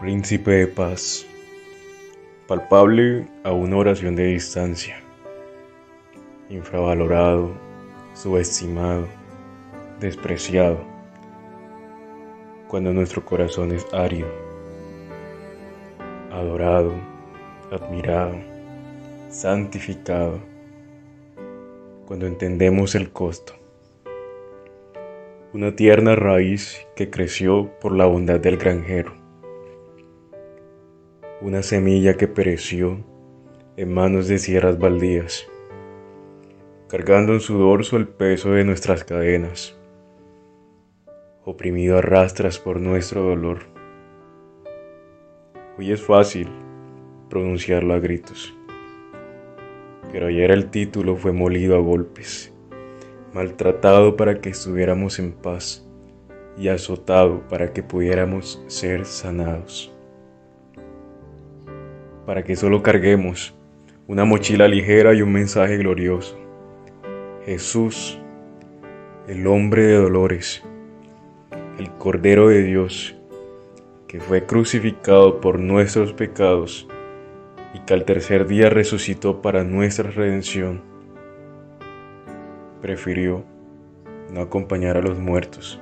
Príncipe de paz, palpable a una oración de distancia, infravalorado, subestimado, despreciado, cuando nuestro corazón es árido, adorado, admirado, santificado, cuando entendemos el costo. Una tierna raíz que creció por la bondad del granjero una semilla que pereció en manos de sierras baldías, cargando en su dorso el peso de nuestras cadenas, oprimido a rastras por nuestro dolor. Hoy es fácil pronunciarlo a gritos, pero ayer el título fue molido a golpes, maltratado para que estuviéramos en paz y azotado para que pudiéramos ser sanados para que solo carguemos una mochila ligera y un mensaje glorioso. Jesús, el hombre de dolores, el Cordero de Dios, que fue crucificado por nuestros pecados y que al tercer día resucitó para nuestra redención, prefirió no acompañar a los muertos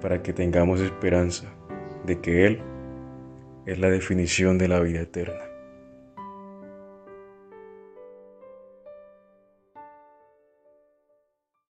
para que tengamos esperanza de que Él es la definición de la vida eterna.